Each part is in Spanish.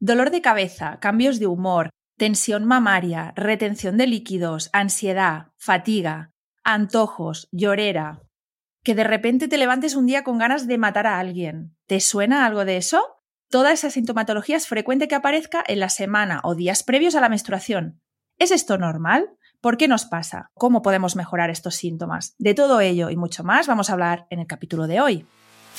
dolor de cabeza, cambios de humor, tensión mamaria, retención de líquidos, ansiedad, fatiga, antojos, llorera. Que de repente te levantes un día con ganas de matar a alguien. ¿Te suena algo de eso? Toda esa sintomatología es frecuente que aparezca en la semana o días previos a la menstruación. ¿Es esto normal? ¿Por qué nos pasa? ¿Cómo podemos mejorar estos síntomas? De todo ello y mucho más vamos a hablar en el capítulo de hoy.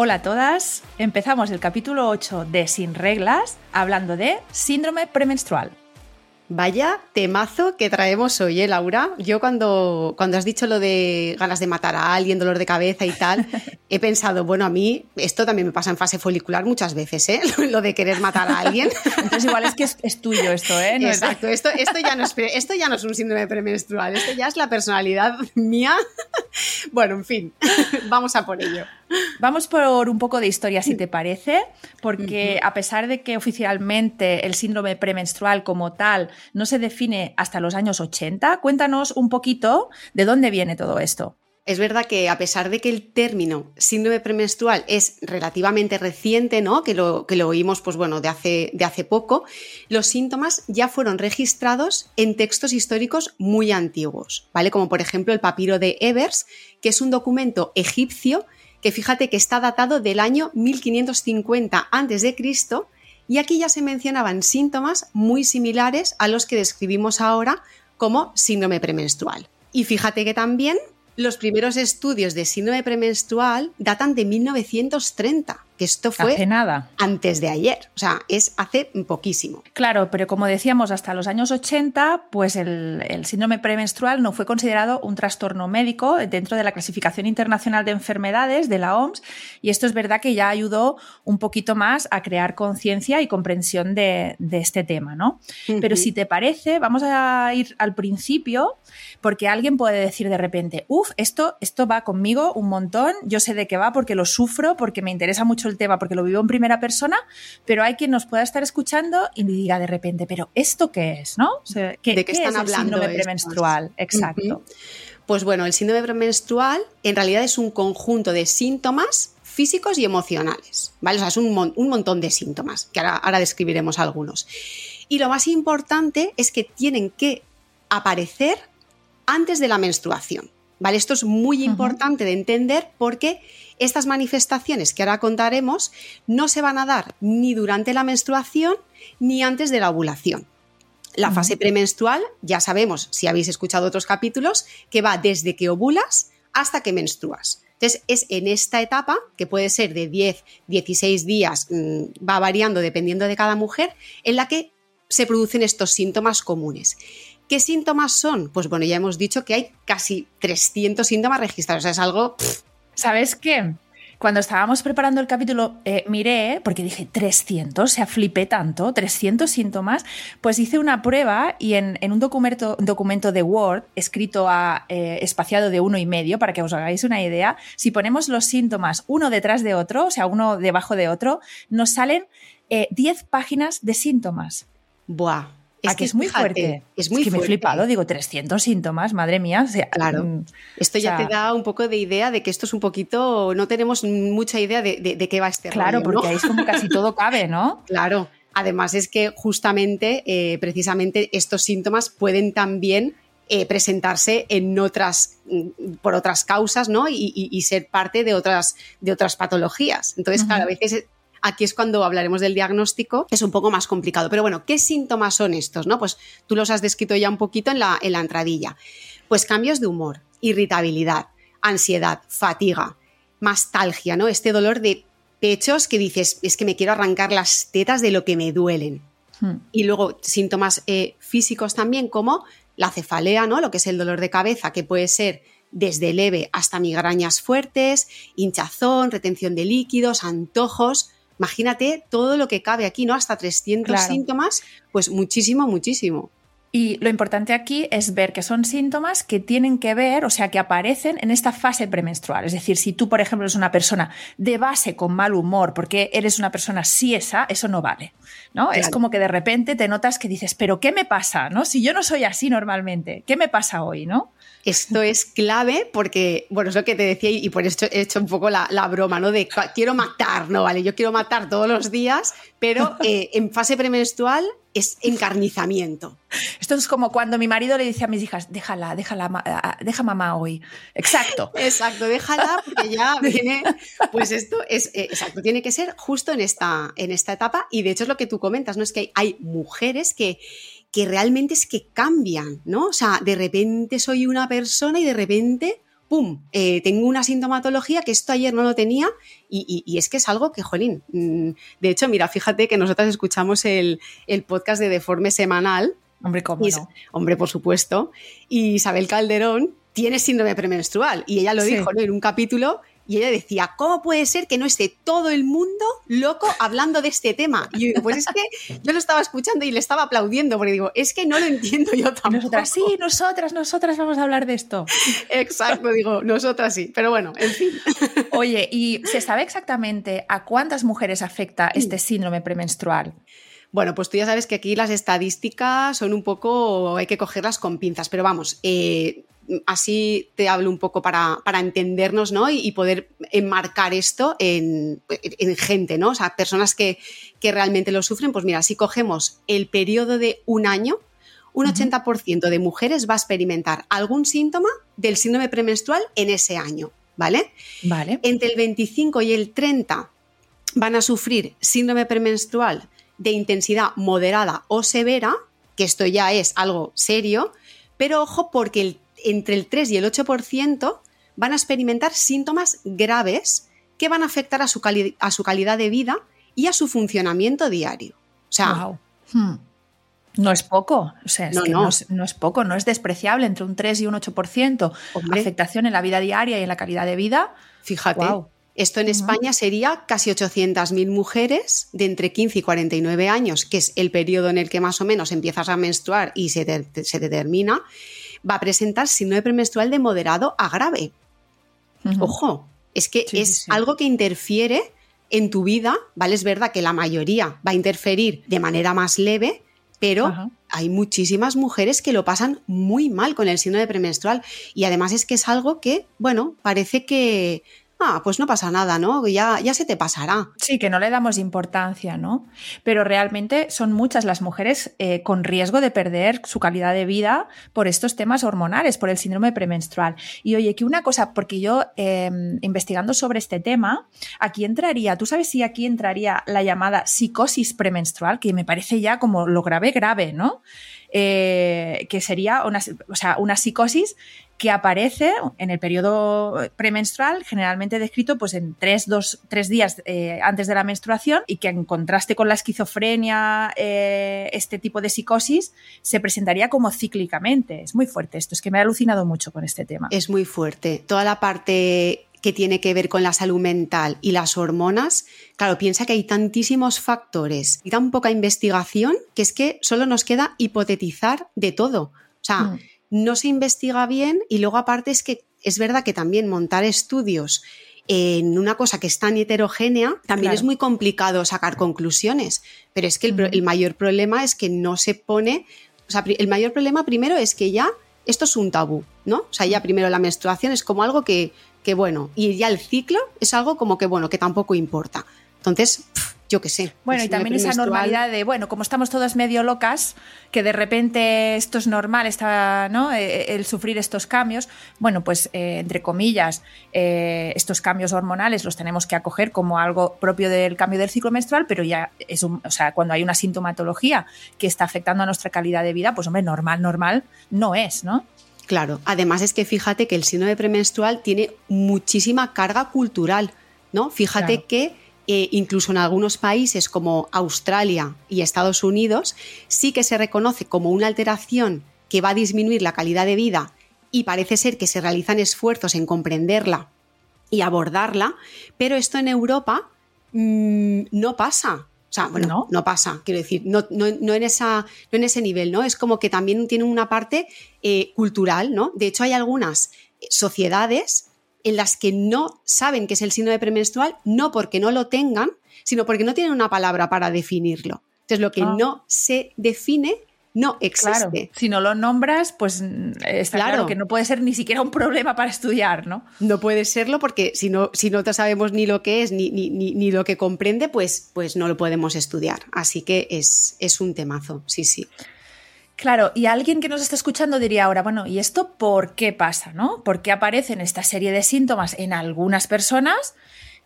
Hola a todas, empezamos el capítulo 8 de Sin Reglas hablando de síndrome premenstrual. Vaya temazo que traemos hoy, ¿eh, Laura? Yo cuando, cuando has dicho lo de ganas de matar a alguien, dolor de cabeza y tal, he pensado, bueno, a mí esto también me pasa en fase folicular muchas veces, ¿eh? Lo de querer matar a alguien. Entonces igual es que es, tuyo esto, ¿eh? Exacto, esto, esto, ya no es, esto ya no es un síndrome premenstrual, esto ya es la personalidad mía. Bueno, en fin, vamos a por ello. Vamos por un poco de historia, si te parece, porque a pesar de que oficialmente el síndrome premenstrual como tal no se define hasta los años 80, cuéntanos un poquito de dónde viene todo esto. Es verdad que a pesar de que el término síndrome premenstrual es relativamente reciente, ¿no? Que lo, que lo oímos, pues bueno, de hace, de hace poco, los síntomas ya fueron registrados en textos históricos muy antiguos, ¿vale? Como por ejemplo el papiro de Evers, que es un documento egipcio que fíjate que está datado del año 1550 a.C. y aquí ya se mencionaban síntomas muy similares a los que describimos ahora como síndrome premenstrual. Y fíjate que también los primeros estudios de síndrome premenstrual datan de 1930 que esto fue nada. antes de ayer, o sea, es hace poquísimo. Claro, pero como decíamos, hasta los años 80, pues el, síndrome premenstrual no fue considerado un trastorno médico dentro de la clasificación internacional de enfermedades de la OMS y esto es verdad que ya ayudó un poquito más a crear conciencia y comprensión de, este tema, ¿no? Pero si te parece, vamos a ir al principio porque alguien puede decir de repente, uff, esto, esto va conmigo un montón, yo sé de qué va porque lo sufro, porque me interesa mucho el tema porque lo vivo en primera persona, pero hay quien nos pueda estar escuchando y diga de repente, pero ¿esto qué es? ¿no? ¿De qué, están hablando? El síndrome premenstrual, exacto. Pues bueno, el síndrome premenstrual en realidad es un conjunto de síntomas físicos y emocionales, ¿vale? O sea, es un, montón de síntomas, que ahora, ahora describiremos algunos. Y lo más importante es que tienen que aparecer antes de la menstruación. ¿Vale? Esto es muy importante de entender porque estas manifestaciones que ahora contaremos no se van a dar ni durante la menstruación ni antes de la ovulación. La fase premenstrual, ya sabemos, si habéis escuchado otros capítulos, que va desde que ovulas hasta que menstruas. Entonces, es en esta etapa, que puede ser de 10, 16 días, mm, va variando dependiendo de cada mujer, en la que se producen estos síntomas comunes. ¿Qué síntomas son? Pues bueno, ya hemos dicho que hay casi 300 síntomas registrados. O sea, es algo... ¿Sabes qué? Cuando estábamos preparando el capítulo, eh, miré, porque dije 300, o sea, flipé tanto, 300 síntomas, pues hice una prueba y en, un documento, documento, de Word escrito a eh, espaciado de uno y medio, para que os hagáis una idea, si ponemos los síntomas uno detrás de otro, o sea, uno debajo de otro, nos salen 10 eh, páginas de síntomas. Buah. Es que es muy fuerte. Es muy que me he flipado, digo, 300 síntomas, madre mía. claro. Mm, esto ya te da un poco de idea de que esto es un poquito, no tenemos mucha idea de, qué va este Claro, porque ahí es como casi todo cabe, ¿no? claro. Además es que justamente, eh, precisamente, estos síntomas pueden también eh, presentarse en otras, mm, por otras causas, ¿no? Y, ser parte de otras, de otras patologías. Entonces, claro, a veces Aquí es cuando hablaremos del diagnóstico, es un poco más complicado. Pero bueno, ¿qué síntomas son estos? No? Pues tú los has descrito ya un poquito en la, en la entradilla. Pues cambios de humor, irritabilidad, ansiedad, fatiga, mastalgia, ¿no? Este dolor de pechos que dices, es que me quiero arrancar las tetas de lo que me duelen. Hmm. Y luego síntomas eh, físicos también como la cefalea, ¿no? Lo que es el dolor de cabeza, que puede ser desde leve hasta migrañas fuertes, hinchazón, retención de líquidos, antojos. Imagínate todo lo que cabe aquí, ¿no? Hasta 300 Claro. síntomas, pues muchísimo, muchísimo. Y lo importante aquí es ver que son síntomas que tienen que ver, o sea, que aparecen en esta fase premenstrual. Es decir, si tú, por ejemplo, eres una persona de base con mal humor porque eres una persona siesa, eso no vale. ¿no? Es como que de repente te notas que dices, pero ¿qué me pasa? ¿no? Si yo no soy así normalmente, ¿qué me pasa hoy? ¿no? Esto es clave porque, bueno, es lo que te decía y por esto he hecho un poco la, la broma, ¿no? De "Ca- quiero matar, ¿no? Vale, yo quiero matar todos los días, pero eh, en fase premenstrual es encarnizamiento. Esto es como cuando mi marido le dice a mis hijas, déjala, déjala, deja mamá hoy. Exacto. Exacto, déjala porque ya viene, pues esto es, eh, exacto, tiene que ser justo en esta, en esta etapa y de hecho es lo que tú comentas, ¿no? Es que hay, hay mujeres que, que realmente es que cambian, ¿no? O sea, de repente soy una persona y de repente, ¡pum!, eh, tengo una sintomatología que esto ayer no lo tenía y, y- y es que es algo que, jolín, mm, de hecho, mira, fíjate que nosotras escuchamos el, el podcast de Deforme Semanal Hombre, cómo y-. Hombre, por supuesto. Y Isabel Calderón tiene síndrome premenstrual. Y ella lo Sí. dijo ¿no? en un capítulo. Y ella decía, ¿cómo puede ser que no esté todo el mundo loco hablando de este tema? Y yo digo, pues es que yo lo estaba escuchando y le estaba aplaudiendo, porque digo, es que no lo entiendo yo tampoco. nosotras, sí, nosotras, nosotras vamos a hablar de esto. Exacto, digo, nosotras sí. Pero bueno, en fin. Oye, ¿y se sabe exactamente a cuántas mujeres afecta este síndrome premenstrual? Bueno, pues tú ya sabes que aquí las estadísticas son un poco, hay que cogerlas con pinzas, pero vamos, eh, así te hablo un poco para, para entendernos, ¿no? Y, y poder enmarcar esto en, en gente, ¿no? O sea, personas que, que realmente lo sufren, pues mira, si cogemos el periodo de un año, un Ujú. 80% de mujeres va a experimentar algún síntoma del síndrome premenstrual en ese año, ¿vale? Vale. Entre el 25 y el 30 van a sufrir síndrome premenstrual de intensidad moderada o severa, que esto ya es algo serio, pero ojo porque el- entre el 3 y el 8% van a experimentar síntomas graves que van a afectar a su, cali- a su calidad de vida y a su funcionamiento diario. O sea. Hmm. No es poco, o sea, es No, que no. no. es, no es poco, no es despreciable, entre un 3 y un 8% Hombre. afectación en la vida diaria y en la calidad de vida. fíjate. Esto en. España sería casi 800.000 mujeres de entre 15 y 49 años, que es el periodo en el que más o menos empiezas a menstruar y se, te- se determina, va a presentar síndrome premenstrual de moderado a grave. Ojo, es que Sí, es sí. algo que interfiere en tu vida, ¿vale? Es verdad que la mayoría va a interferir de manera más leve, pero Ajá. hay muchísimas mujeres que lo pasan muy mal con el síndrome premenstrual y además es que es algo que, bueno, parece que, ah, pues no pasa nada, ¿no? Ya, ya se te pasará. Sí, que no le damos importancia, ¿no? Pero realmente son muchas las mujeres eh, con riesgo de perder su calidad de vida por estos temas hormonales, por el síndrome premenstrual. Y oye, que una cosa, porque yo eh, investigando sobre este tema, aquí entraría, ¿tú sabes si aquí entraría la llamada psicosis premenstrual, que me parece ya como lo grave, grave, ¿no? Eh, que sería una, o sea, una psicosis que aparece en el periodo premenstrual, generalmente descrito pues, en tres, dos, tres días eh, antes de la menstruación y que en contraste con la esquizofrenia, eh, este tipo de psicosis se presentaría como cíclicamente. Es muy fuerte esto, es que me ha alucinado mucho con este tema. Es muy fuerte. Toda la parte que tiene que ver con la salud mental y las hormonas, claro, piensa que hay tantísimos factores y tan poca investigación que es que solo nos queda hipotetizar de todo. O sea, Mm. No se investiga bien y luego aparte es que es verdad que también montar estudios en una cosa que es tan heterogénea, también Claro. es muy complicado sacar conclusiones. Pero es que el, mayor problema es que no se pone, o sea, el mayor problema primero es que ya esto es un tabú, ¿no? O sea, ya primero la menstruación es como algo que, que bueno, y ya el ciclo es algo como que, bueno, que tampoco importa. Entonces, yo qué sé. Bueno, y también esa normalidad de, bueno, como estamos todas medio locas, que de repente esto es normal, está, ¿no? Eh, El sufrir estos cambios, bueno, pues eh, entre comillas, eh, estos cambios hormonales los tenemos que acoger como algo propio del cambio del ciclo menstrual, pero ya es un, o sea, cuando hay una sintomatología que está afectando a nuestra calidad de vida, pues hombre, normal, normal no es, ¿no? Claro, además es que fíjate que el síndrome premenstrual tiene muchísima carga cultural, ¿no? Fíjate Claro. que eh, incluso en algunos países como Australia y Estados Unidos sí que se reconoce como una alteración que va a disminuir la calidad de vida y parece ser que se realizan esfuerzos en comprenderla y abordarla, pero esto en Europa mm, no pasa. O sea, bueno, no, pasa, quiero decir, no, no, en esa, no en ese nivel, ¿no? Es como que también tiene una parte eh, cultural, ¿no? De hecho, hay algunas sociedades en las que no saben qué es el síndrome premenstrual, no porque no lo tengan, sino porque no tienen una palabra para definirlo. Entonces, lo que ah. no se define no existe. si no lo nombras, pues mm, está claro. que no puede ser ni siquiera un problema para estudiar, ¿no? No puede serlo porque si no, si no sabemos ni lo que es ni, ni, ni, lo que comprende, pues, pues no lo podemos estudiar. Así que es, es un temazo, sí, sí. Claro, y alguien que nos está escuchando diría ahora, bueno, ¿y esto por qué pasa, no? ¿Por qué aparecen esta serie de síntomas en algunas personas?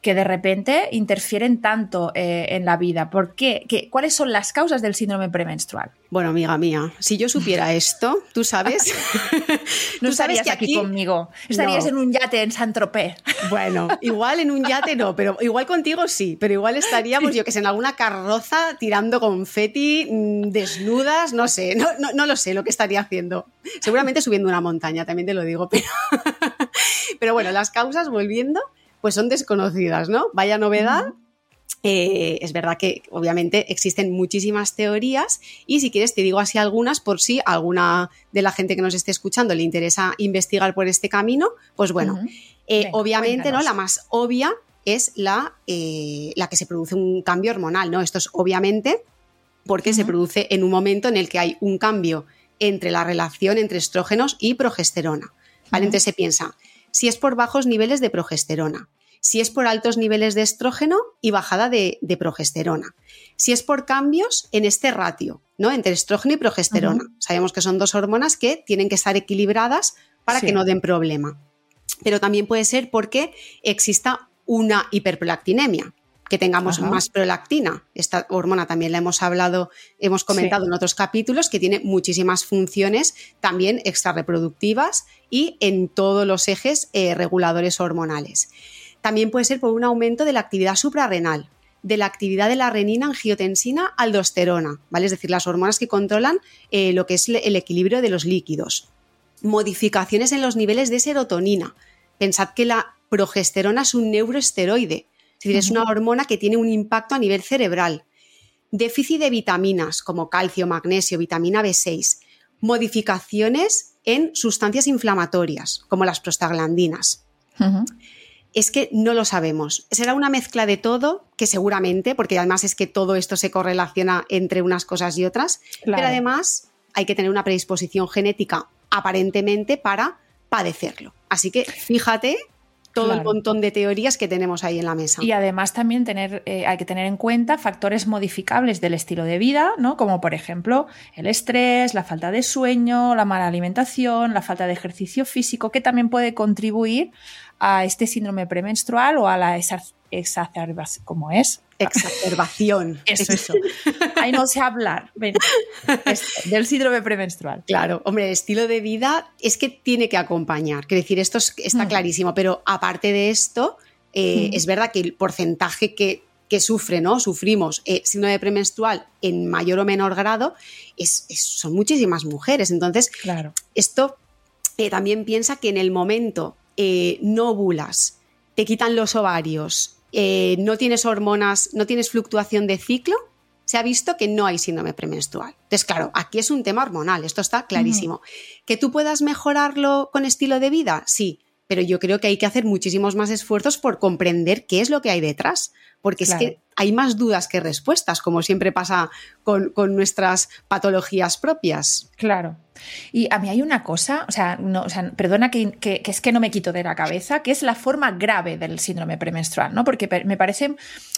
Que de repente interfieren tanto eh, en la vida. ¿Por qué? qué? ¿Cuáles son las causas del síndrome premenstrual? Bueno, amiga mía, si yo supiera esto, tú sabes. no estarías aquí, conmigo. Estarías en un yate en San Tropez. Bueno, igual en un yate no, pero igual contigo sí. Pero igual estaríamos, yo que sé, en alguna carroza tirando confeti, mm, desnudas, no sé, no, no, no lo sé lo que estaría haciendo. Seguramente subiendo una montaña, también te lo digo, pero, pero bueno, las causas, volviendo pues son desconocidas, ¿no? Vaya novedad. Eh, es verdad que obviamente existen muchísimas teorías y si quieres te digo así algunas por si alguna de la gente que nos esté escuchando le interesa investigar por este camino, pues bueno, eh, obviamente ¿no? la más obvia es la, eh, la, que se produce un cambio hormonal, ¿no? Esto es obviamente porque se produce en un momento en el que hay un cambio entre la relación entre estrógenos y progesterona. ¿vale? Entonces se piensa, si es por bajos niveles de progesterona, si es por altos niveles de estrógeno y bajada de, progesterona, si es por cambios en este ratio, ¿no? Entre estrógeno y progesterona. Sabemos que son dos hormonas que tienen que estar equilibradas para que no den problema. Pero también puede ser porque exista una hiperprolactinemia, que tengamos más prolactina. Esta hormona también la hemos hablado, hemos comentado en otros capítulos, que tiene muchísimas funciones también extrarreproductivas y en todos los ejes eh, reguladores hormonales. También puede ser por un aumento de la actividad suprarrenal, de la actividad de la renina, angiotensina, aldosterona, ¿vale? Es decir, las hormonas que controlan eh, lo que es el equilibrio de los líquidos. Modificaciones en los niveles de serotonina. Pensad que la progesterona es un neuroesteroide, es decir, es una hormona que tiene un impacto a nivel cerebral. Déficit de vitaminas como calcio, magnesio, vitamina B6. Modificaciones en sustancias inflamatorias como las prostaglandinas. Es que no lo sabemos. Será una mezcla de todo, que seguramente, porque además es que todo esto se correlaciona entre unas cosas y otras, pero además hay que tener una predisposición genética aparentemente para padecerlo. Así que fíjate todo el montón de teorías que tenemos ahí en la mesa. Y además también tener, eh, hay que tener en cuenta factores modificables del estilo de vida, ¿no? Como por ejemplo el estrés, la falta de sueño, la mala alimentación, la falta de ejercicio físico, que también puede contribuir a este síndrome premenstrual o a la exacerbación, como es? Exacerbación. Eso, eso. Ahí no sé hablar del síndrome premenstrual. Claro, hombre, el estilo de vida es que tiene que acompañar. Quiero decir, esto está mm. clarísimo, pero aparte de esto, eh, mm. es verdad que el porcentaje que, que sufre, ¿no? Sufrimos eh, síndrome premenstrual en mayor o menor grado, es, son muchísimas mujeres. Entonces, claro. esto eh, también piensa que en el momento no ovulas, te quitan los ovarios, eh, no tienes hormonas, no tienes fluctuación de ciclo, se ha visto que no hay síndrome premenstrual. Entonces, claro, aquí es un tema hormonal, esto está clarísimo. ¿Que tú puedas mejorarlo con estilo de vida? Sí, pero yo creo que hay que hacer muchísimos más esfuerzos por comprender qué es lo que hay detrás, porque es que hay más dudas que respuestas, como siempre pasa con, nuestras patologías propias. Claro. Y a mí hay una cosa, o sea, no, perdona que, es que no me quito de la cabeza, que es la forma grave del síndrome premenstrual, ¿no? Porque me parece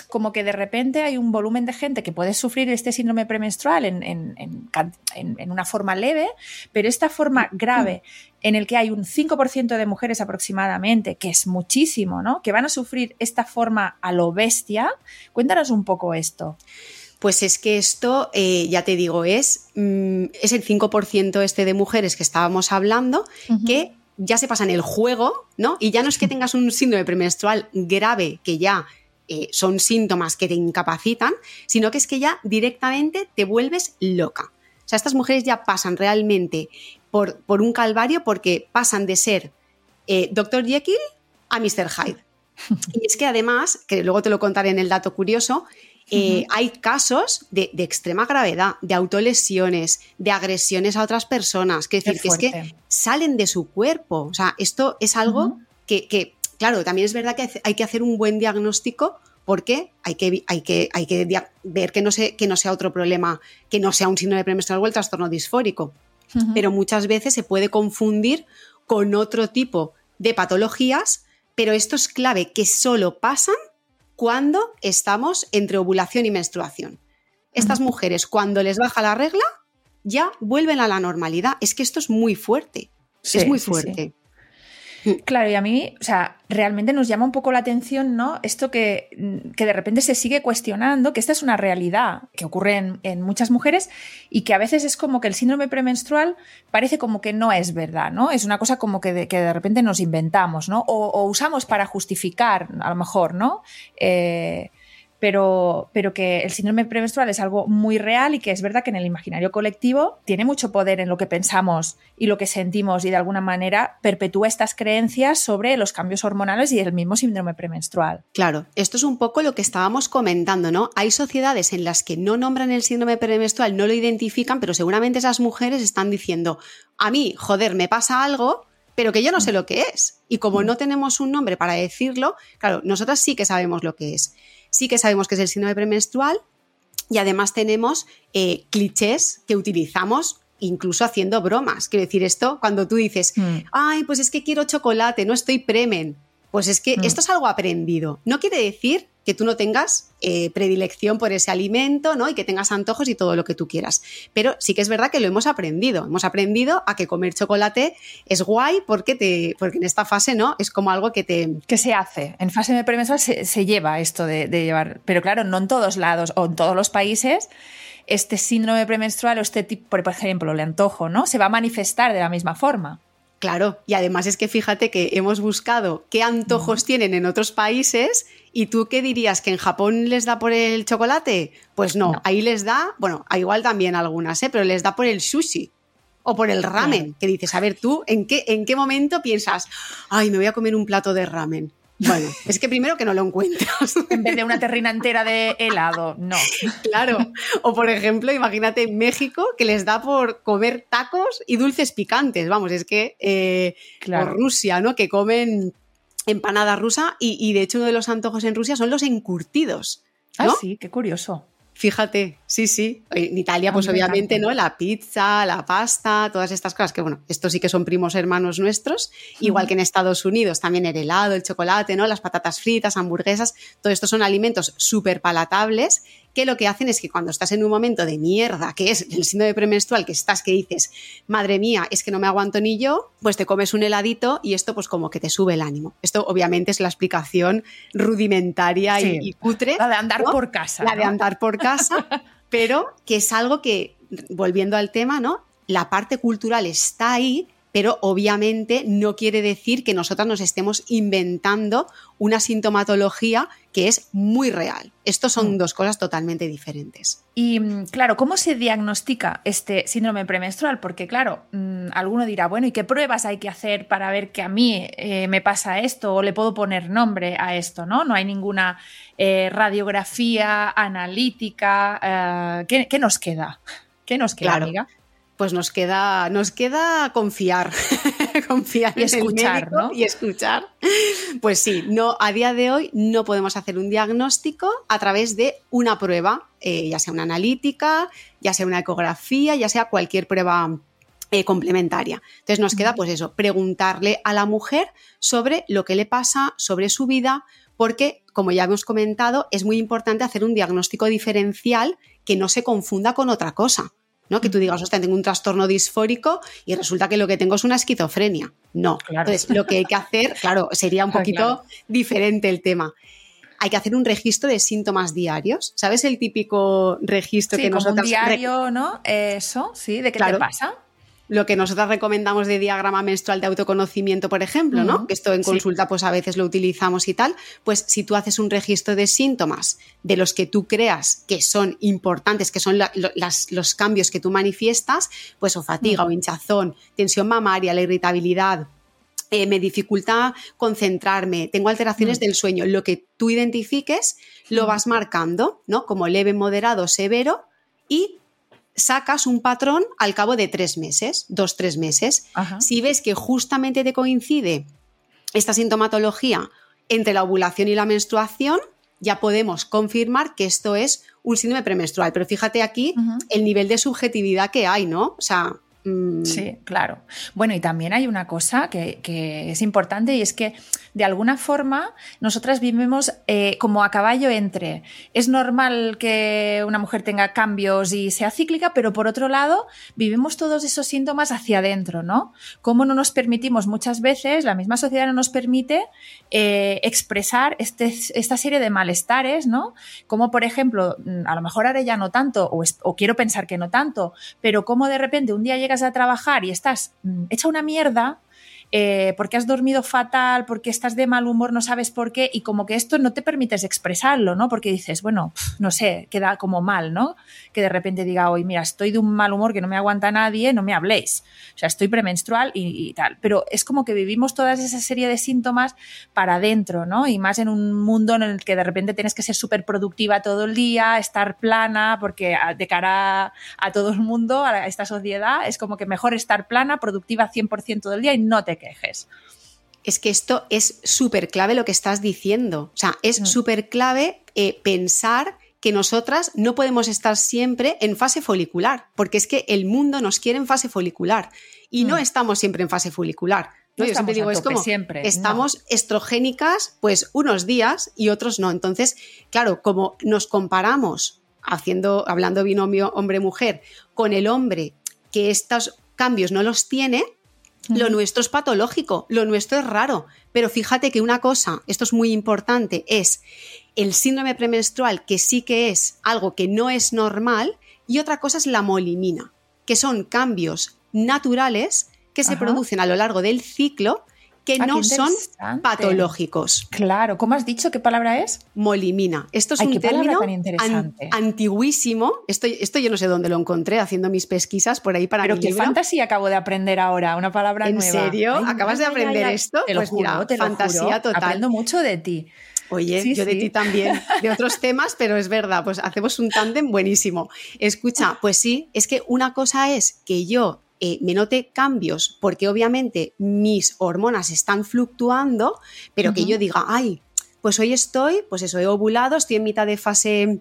como que de repente hay un volumen de gente que puede sufrir este síndrome premenstrual en, en una forma leve, pero esta forma grave en el que hay un 5% de mujeres aproximadamente, que es muchísimo, ¿no? Que van a sufrir esta forma a lo bestia. Cuéntanos un poco esto. Pues es que esto, eh, ya te digo, es, mm, es el 5% este de mujeres que estábamos hablando, que ya se pasa en el juego, ¿no? Y ya no es que tengas un síndrome premenstrual grave, que ya eh, son síntomas que te incapacitan, sino que es que ya directamente te vuelves loca. O sea, estas mujeres ya pasan realmente por, por un calvario porque pasan de ser eh, Dr. Jekyll a Mr. Hyde. Y es que además, que luego te lo contaré en el dato curioso, eh, hay casos de, de extrema gravedad, de autolesiones, de agresiones a otras personas, que, decir, que es que salen de su cuerpo. O sea, esto es algo que, que, claro, también es verdad que hay que hacer un buen diagnóstico porque hay que, hay que, hay que ver que no, se- que no sea otro problema, que no sea un síndrome premenstrual o el trastorno disfórico Pero muchas veces se puede confundir con otro tipo de patologías, pero esto es clave, que solo pasan cuando estamos entre ovulación y menstruación. Estas mujeres, cuando les baja la regla, ya vuelven a la normalidad. Es que esto es muy fuerte. Sí, es muy sí, sí. Claro, y a mí, o sea, realmente nos llama un poco la atención, ¿no? Esto que, que de repente se sigue cuestionando, que esta es una realidad que ocurre en, en muchas mujeres y que a veces es como que el síndrome premenstrual parece como que no es verdad, ¿no? Es una cosa como que de, que de repente nos inventamos, ¿no? O, o usamos para justificar, a lo mejor, ¿no? Eh, pero, pero que el síndrome premenstrual es algo muy real y que es verdad que en el imaginario colectivo tiene mucho poder en lo que pensamos y lo que sentimos y de alguna manera perpetúa estas creencias sobre los cambios hormonales y el mismo síndrome premenstrual. Claro, esto es un poco lo que estábamos comentando, ¿no? Hay sociedades en las que no nombran el síndrome premenstrual, no lo identifican, pero seguramente esas mujeres están diciendo, a mí, joder, me pasa algo, pero que yo no sé lo que es. Y como no tenemos un nombre para decirlo, claro, nosotras sí que sabemos lo que es. Sí que sabemos que es el síndrome premenstrual y además tenemos eh, clichés que utilizamos incluso haciendo bromas. Quiero decir, esto cuando tú dices, Mm. ay, pues es que quiero chocolate, no estoy premen. Pues es que Mm. esto es algo aprendido. No quiere decir que tú no tengas eh, predilección por ese alimento, ¿no? Y que tengas antojos y todo lo que tú quieras. Pero sí que es verdad que lo hemos aprendido. Hemos aprendido a que comer chocolate es guay porque te, porque en esta fase, ¿no? Es como algo que te, ¿Qué se hace? En fase de premenstrual se, se lleva esto de, de llevar, pero claro, no en todos lados o en todos los países. Este síndrome premenstrual o este tipo, por ejemplo, el antojo, ¿no? Se va a manifestar de la misma forma. Claro, y además es que fíjate que hemos buscado qué antojos tienen en otros países y tú qué dirías que en Japón les da por el chocolate? Pues no, No. ahí les da, bueno, a igual también algunas, ¿eh? pero les da por el sushi o por el ramen, que dices, a ver, tú, ¿en qué, ¿en qué momento piensas, ay, me voy a comer un plato de ramen? Bueno, es que primero que no lo encuentras. En vez de una terrina entera de helado, no. Claro. O por ejemplo, imagínate en México que les da por comer tacos y dulces picantes. Vamos, es que. eh, Claro. O Rusia, ¿no? Que comen empanada rusa y, y, de hecho uno de los antojos en Rusia son los encurtidos. Ah, sí, qué curioso. Fíjate, sí, sí. En Italia, pues A mí me obviamente, encanta. ¿no? La pizza, la pasta, todas estas cosas que, bueno, estos sí que son primos hermanos nuestros. Igual que en Estados Unidos, también el helado, el chocolate, ¿no? Las patatas fritas, hamburguesas, todo esto son alimentos súper palatables que lo que hacen es que cuando estás en un momento de mierda, que es el síndrome premenstrual, que estás que dices, madre mía, es que no me aguanto ni yo, pues te comes un heladito y esto pues como que te sube el ánimo. Esto obviamente es la explicación rudimentaria y- Sí. y, cutre. La de andar ¿no? por casa. La de andar por casa, pero que es algo que, volviendo al tema, ¿no? La parte cultural está ahí, pero obviamente no quiere decir que nosotras nos estemos inventando una sintomatología que es muy real. Estos son Mm. dos cosas totalmente diferentes. Y mm, claro, ¿cómo se diagnostica este síndrome premenstrual? Porque claro, mm, alguno dirá, bueno, ¿y qué pruebas hay que hacer para ver que a mí eh, me pasa esto o le puedo poner nombre a esto? No, no hay ninguna eh, radiografía analítica. eh, ¿qué, qué nos queda? ¿Qué nos queda, Claro. amiga? Pues nos queda, nos queda confiar, confiar Y en el escuchar, médico ¿no? y escuchar. Pues sí, no, a día de hoy no podemos hacer un diagnóstico a través de una prueba, eh, ya sea una analítica, ya sea una ecografía, ya sea cualquier prueba eh, complementaria. Entonces nos queda, pues eso, preguntarle a la mujer sobre lo que le pasa, sobre su vida, porque, como ya hemos comentado, es muy importante hacer un diagnóstico diferencial que no se confunda con otra cosa. ¿No? Que tú digas, hostia, tengo un trastorno disfórico y resulta que lo que tengo es una esquizofrenia. No. Claro. Entonces, lo que hay que hacer, claro, sería un Ah, poquito claro. diferente el tema. Hay que hacer un registro de síntomas diarios. ¿Sabes el típico registro Sí, que como un nosotros rec- diario, ¿no? Eso, sí, ¿de qué Claro. te pasa? Lo que nosotras recomendamos de diagrama menstrual de autoconocimiento, por ejemplo, ¿no? Que esto en Sí. consulta pues a veces lo utilizamos y tal, pues si tú haces un registro de síntomas de los que tú creas que son importantes, que son la- lo- las- los cambios que tú manifiestas, pues o fatiga o hinchazón, tensión mamaria, la irritabilidad, eh, me dificulta concentrarme, tengo alteraciones Mm. del sueño, lo que tú identifiques lo vas marcando, ¿no? Como leve, moderado, severo y sacas un patrón al cabo de tres meses, dos, tres meses. Ajá. Si ves que justamente te coincide esta sintomatología entre la ovulación y la menstruación, ya podemos confirmar que esto es un síndrome premenstrual. Pero fíjate aquí el nivel de subjetividad que hay, ¿no? O sea, Sí, claro. Bueno, y también hay una cosa que, es importante y es que de alguna forma nosotras vivimos eh, como a caballo entre es normal que una mujer tenga cambios y sea cíclica, pero por otro lado vivimos todos esos síntomas hacia adentro, ¿no? Cómo no nos permitimos muchas veces, la misma sociedad no nos permite eh, expresar este- esta serie de malestares, ¿no? Como por ejemplo, mm, a lo mejor ahora ya no tanto, o, es- o quiero pensar que no tanto, pero como de repente un día llegas a trabajar y estás mm, hecha una mierda eh, porque has dormido fatal, porque estás de mal humor, no sabes por qué, y como que esto no te permites expresarlo, ¿no? Porque dices, bueno, no sé, queda como mal, ¿no? Que de repente diga, hoy, mira, estoy de un mal humor que no me aguanta nadie, no me habléis. O sea, estoy premenstrual y, tal. Pero es como que vivimos toda esa serie de síntomas para adentro, ¿no? Y más en un mundo en el que de repente tienes que ser súper productiva todo el día, estar plana, porque de cara a todo el mundo, a esta sociedad, es como que mejor estar plana, productiva 100% todo el día y no te quejes. Es que esto es súper clave lo que estás diciendo. O sea, es Mm. súper clave eh, pensar que nosotras no podemos estar siempre en fase folicular, porque es que el mundo nos quiere en fase folicular y no Mm. estamos siempre en fase folicular. No ¿no? Yo estamos siempre digo, es como siempre, no. estamos estrogénicas pues unos días y otros no. Entonces, claro, como nos comparamos haciendo, hablando binomio hombre-mujer, con el hombre que estos cambios no los tiene, lo nuestro es patológico, lo nuestro es raro. Pero fíjate que una cosa, esto es muy importante, es el síndrome premenstrual, que sí que es algo que no es normal, y otra cosa es la molimina, que son cambios naturales que se Ajá. producen a lo largo del ciclo que Ah, no son patológicos. Claro, ¿cómo has dicho qué palabra es? Molimina. Esto es Ay, un término an- antiguísimo. Esto, esto yo no sé dónde lo encontré haciendo mis pesquisas por ahí para Pero mi qué libro. fantasía acabo de aprender ahora, una palabra ¿En nueva. serio? ¿Acabas de aprender esto? Te lo Pues juro, mira, te lo fantasía juro. total. Aprendo mucho de ti. Oye, Sí, yo de sí. ti también, de otros temas, pero es verdad, pues hacemos un tándem buenísimo. Escucha, pues sí, es que una cosa es que yo eh, me note cambios, porque obviamente mis hormonas están fluctuando, pero que yo diga, ay, pues hoy estoy, pues eso, he ovulado, estoy en mitad de fase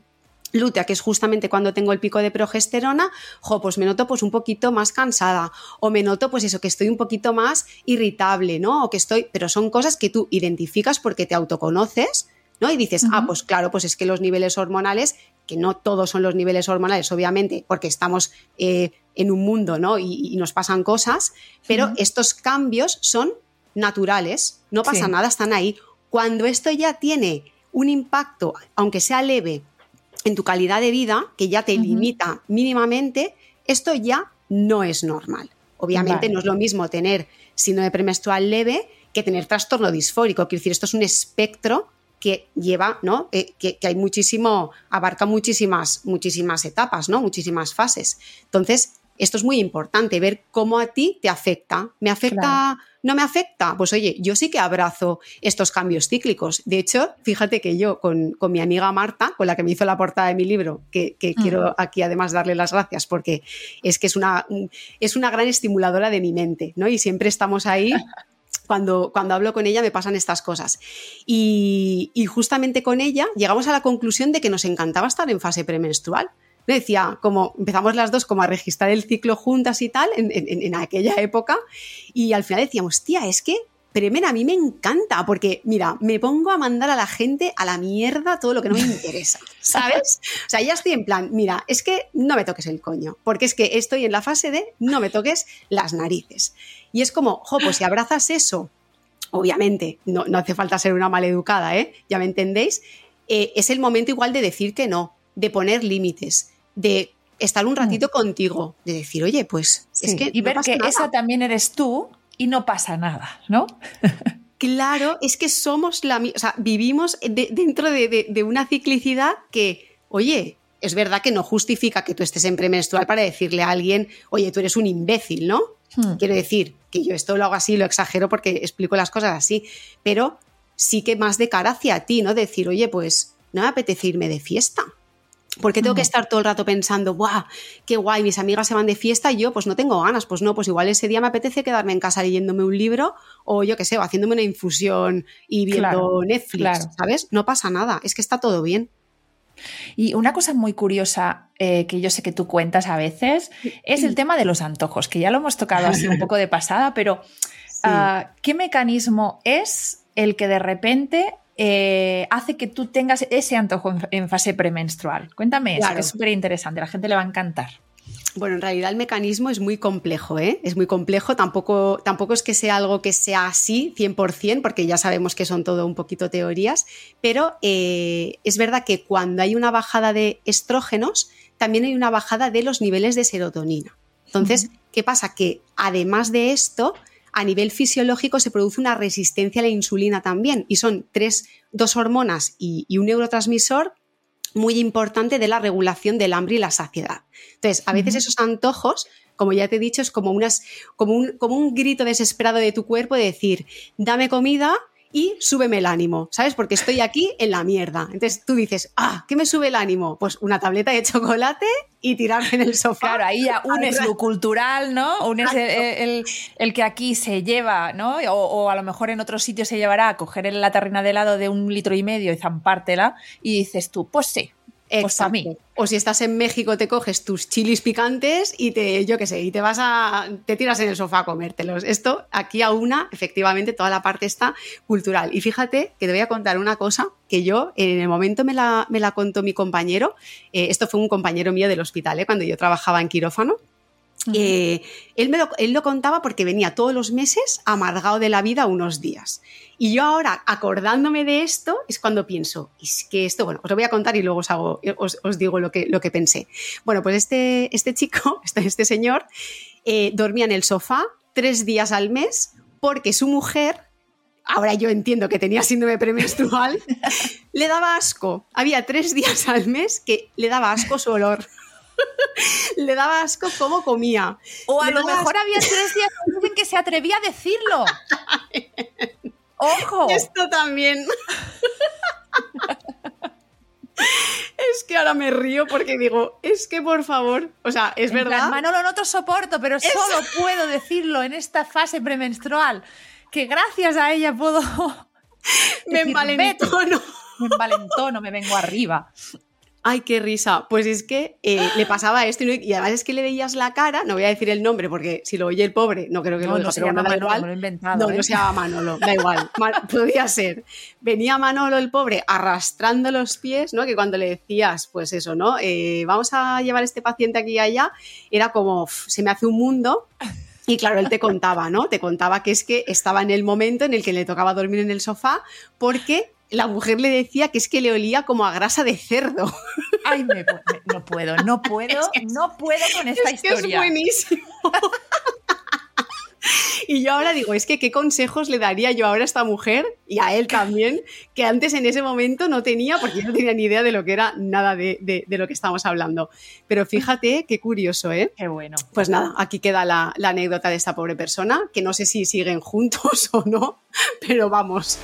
lútea, que es justamente cuando tengo el pico de progesterona, jo, pues me noto pues un poquito más cansada o me noto pues eso, que estoy un poquito más irritable, ¿no? O que estoy, pero son cosas que tú identificas porque te autoconoces, ¿no? Y dices, ah, pues claro, pues es que los niveles hormonales, que no todos son los niveles hormonales, obviamente, porque estamos eh, en un mundo, ¿no? Y, y nos pasan cosas, pero estos cambios son naturales, no pasa Sí. nada, están ahí. Cuando esto ya tiene un impacto, aunque sea leve, en tu calidad de vida, que ya te limita mínimamente, esto ya no es normal. Obviamente Vale. no es lo mismo tener síndrome premenstrual leve que tener trastorno disfórico. Quiero decir, esto es un espectro que lleva, ¿no? Eh, que, que hay muchísimo, abarca muchísimas, muchísimas etapas, ¿no? Muchísimas fases. Entonces, esto es muy importante, ver cómo a ti te afecta. ¿Me afecta? Claro. ¿No me afecta? Pues oye, yo sí que abrazo estos cambios cíclicos. De hecho, fíjate que yo con, con mi amiga Marta, con la que me hizo la portada de mi libro, que, que Mm. quiero aquí además darle las gracias porque es que es una, es una gran estimuladora de mi mente, ¿no? Y siempre estamos ahí. Cuando, cuando hablo con ella me pasan estas cosas. Y, justamente con ella llegamos a la conclusión de que nos encantaba estar en fase premenstrual. Me decía, como empezamos las dos como a registrar el ciclo juntas y tal en, en- en aquella época y al final decíamos, tía, es que Premen a mí me encanta porque, mira, me pongo a mandar a la gente a la mierda todo lo que no me interesa, ¿sabes? O sea, ya estoy en plan, mira, es que no me toques el coño, porque es que estoy en la fase de no me toques las narices. Y es como, jo, pues si abrazas eso, obviamente, no, no hace falta ser una maleducada, ¿eh? Ya me entendéis, eh, es el momento igual de decir que no, de poner límites, de estar un ratito contigo, de decir, oye, pues es que y no ver pasa que nada. esa también eres tú y no pasa nada, ¿no? Claro, es que somos la mi- o sea, vivimos de- dentro de, de- de una ciclicidad que, oye, es verdad que no justifica que tú estés en premenstrual para decirle a alguien, oye, tú eres un imbécil, ¿no? Hmm. Quiero decir que yo esto lo hago así, lo exagero porque explico las cosas así, pero sí que más de cara hacia ti, ¿no? Decir, oye, pues no me apetece irme de fiesta. ¿Por qué tengo que estar todo el rato pensando, ¡buah! ¡Qué guay! Mis amigas se van de fiesta y yo, pues no tengo ganas. Pues no, pues igual ese día me apetece quedarme en casa leyéndome un libro o yo qué sé, o haciéndome una infusión y viendo Claro, Netflix, claro. ¿sabes? No pasa nada, es que está todo bien. Y una cosa muy curiosa eh, que yo sé que tú cuentas a veces es el tema de los antojos, que ya lo hemos tocado así un poco de pasada, pero ah, ¿qué mecanismo es el que de repente eh, hace que tú tengas ese antojo en, fase premenstrual? Cuéntame eso, que es súper interesante, a la gente le va a encantar. Bueno, en realidad el mecanismo es muy complejo, ¿eh? Es muy complejo, tampoco, tampoco es que sea algo que sea así 100%, porque ya sabemos que son todo un poquito teorías, pero eh, es verdad que cuando hay una bajada de estrógenos, también hay una bajada de los niveles de serotonina. Entonces, ¿qué pasa? Que además de esto, a nivel fisiológico se produce una resistencia a la insulina también, y son tres, dos hormonas y, y un neurotransmisor muy importante de la regulación del hambre y la saciedad. Entonces, a veces esos antojos, como ya te he dicho, es como, unas, como, un, como un grito desesperado de tu cuerpo de decir, dame comida y súbeme el ánimo, ¿sabes? Porque estoy aquí en la mierda. Entonces tú dices, ah, ¿qué me sube el ánimo? Pues una tableta de chocolate y tirarme en el sofá. Claro, ahí ya unes lo cultural, ¿no? Unes el, el- el que aquí se lleva, ¿no? O, o a lo mejor en otros sitios se llevará a coger la tarrina de helado de un litro y medio y zampártela y dices tú, pues sí, pues. Exacto. O si estás en México, te coges tus chilis picantes y te, yo qué sé, y te vas a, te tiras en el sofá a comértelos. Esto aquí a una, efectivamente, toda la parte está cultural. Y fíjate que te voy a contar una cosa que yo en el momento me la, me la contó mi compañero. eh, esto fue un compañero mío del hospital, ¿eh? cuando yo trabajaba en quirófano. Eh, él, me lo, él lo contaba porque venía todos los meses amargado de la vida unos días. Y yo ahora, acordándome de esto, es cuando pienso, es que esto, bueno, os lo voy a contar y luego os, hago, os, os digo lo que, lo que pensé. Bueno, pues este, este chico, este, este señor, eh, dormía en el sofá tres días al mes porque su mujer, ahora yo entiendo que tenía síndrome premenstrual, le daba asco. Había tres días al mes que le daba asco su olor. le daba asco cómo comía. O a Le lo mejor había tres días en que se atrevía a decirlo. ¡Ojo! Esto también. es que ahora me río porque digo, es que por favor, o sea, es En plan, verdad. Manolo, no te soporto, pero solo puedo decirlo en esta fase premenstrual. Que gracias a ella puedo. me envalentono. Me envalentono, me vengo arriba. Ay, qué risa. Pues es que eh, le pasaba esto y, no- y además es que le veías la cara, no voy a decir el nombre porque si lo oye el pobre, no creo que No, lo no diga, se pero bueno, da Manolo, igual. lo inventado, No, ¿eh? no se llama Manolo, da igual. Podía ser. Venía Manolo el pobre arrastrando los pies, ¿no? Que cuando le decías, pues eso, ¿no? Eh, vamos a llevar este paciente aquí y allá, era como, "Uf, se me hace un mundo. Y claro, él te contaba, ¿no? Te contaba que es que estaba en el momento en el que le tocaba dormir en el sofá porque la mujer le decía que es que le olía como a grasa de cerdo. Ay, me- me- no puedo, no puedo, no puedo con esta es que es historia. buenísimo. Y yo ahora digo, es que qué consejos le daría yo ahora a esta mujer y a él también, que antes en ese momento no tenía, porque yo no tenía ni idea de lo que era nada de, de- de lo que estamos hablando. Pero fíjate qué curioso, ¿eh? Qué bueno. Pues nada, aquí queda la, la anécdota de esta pobre persona, que no sé si siguen juntos o no, pero vamos.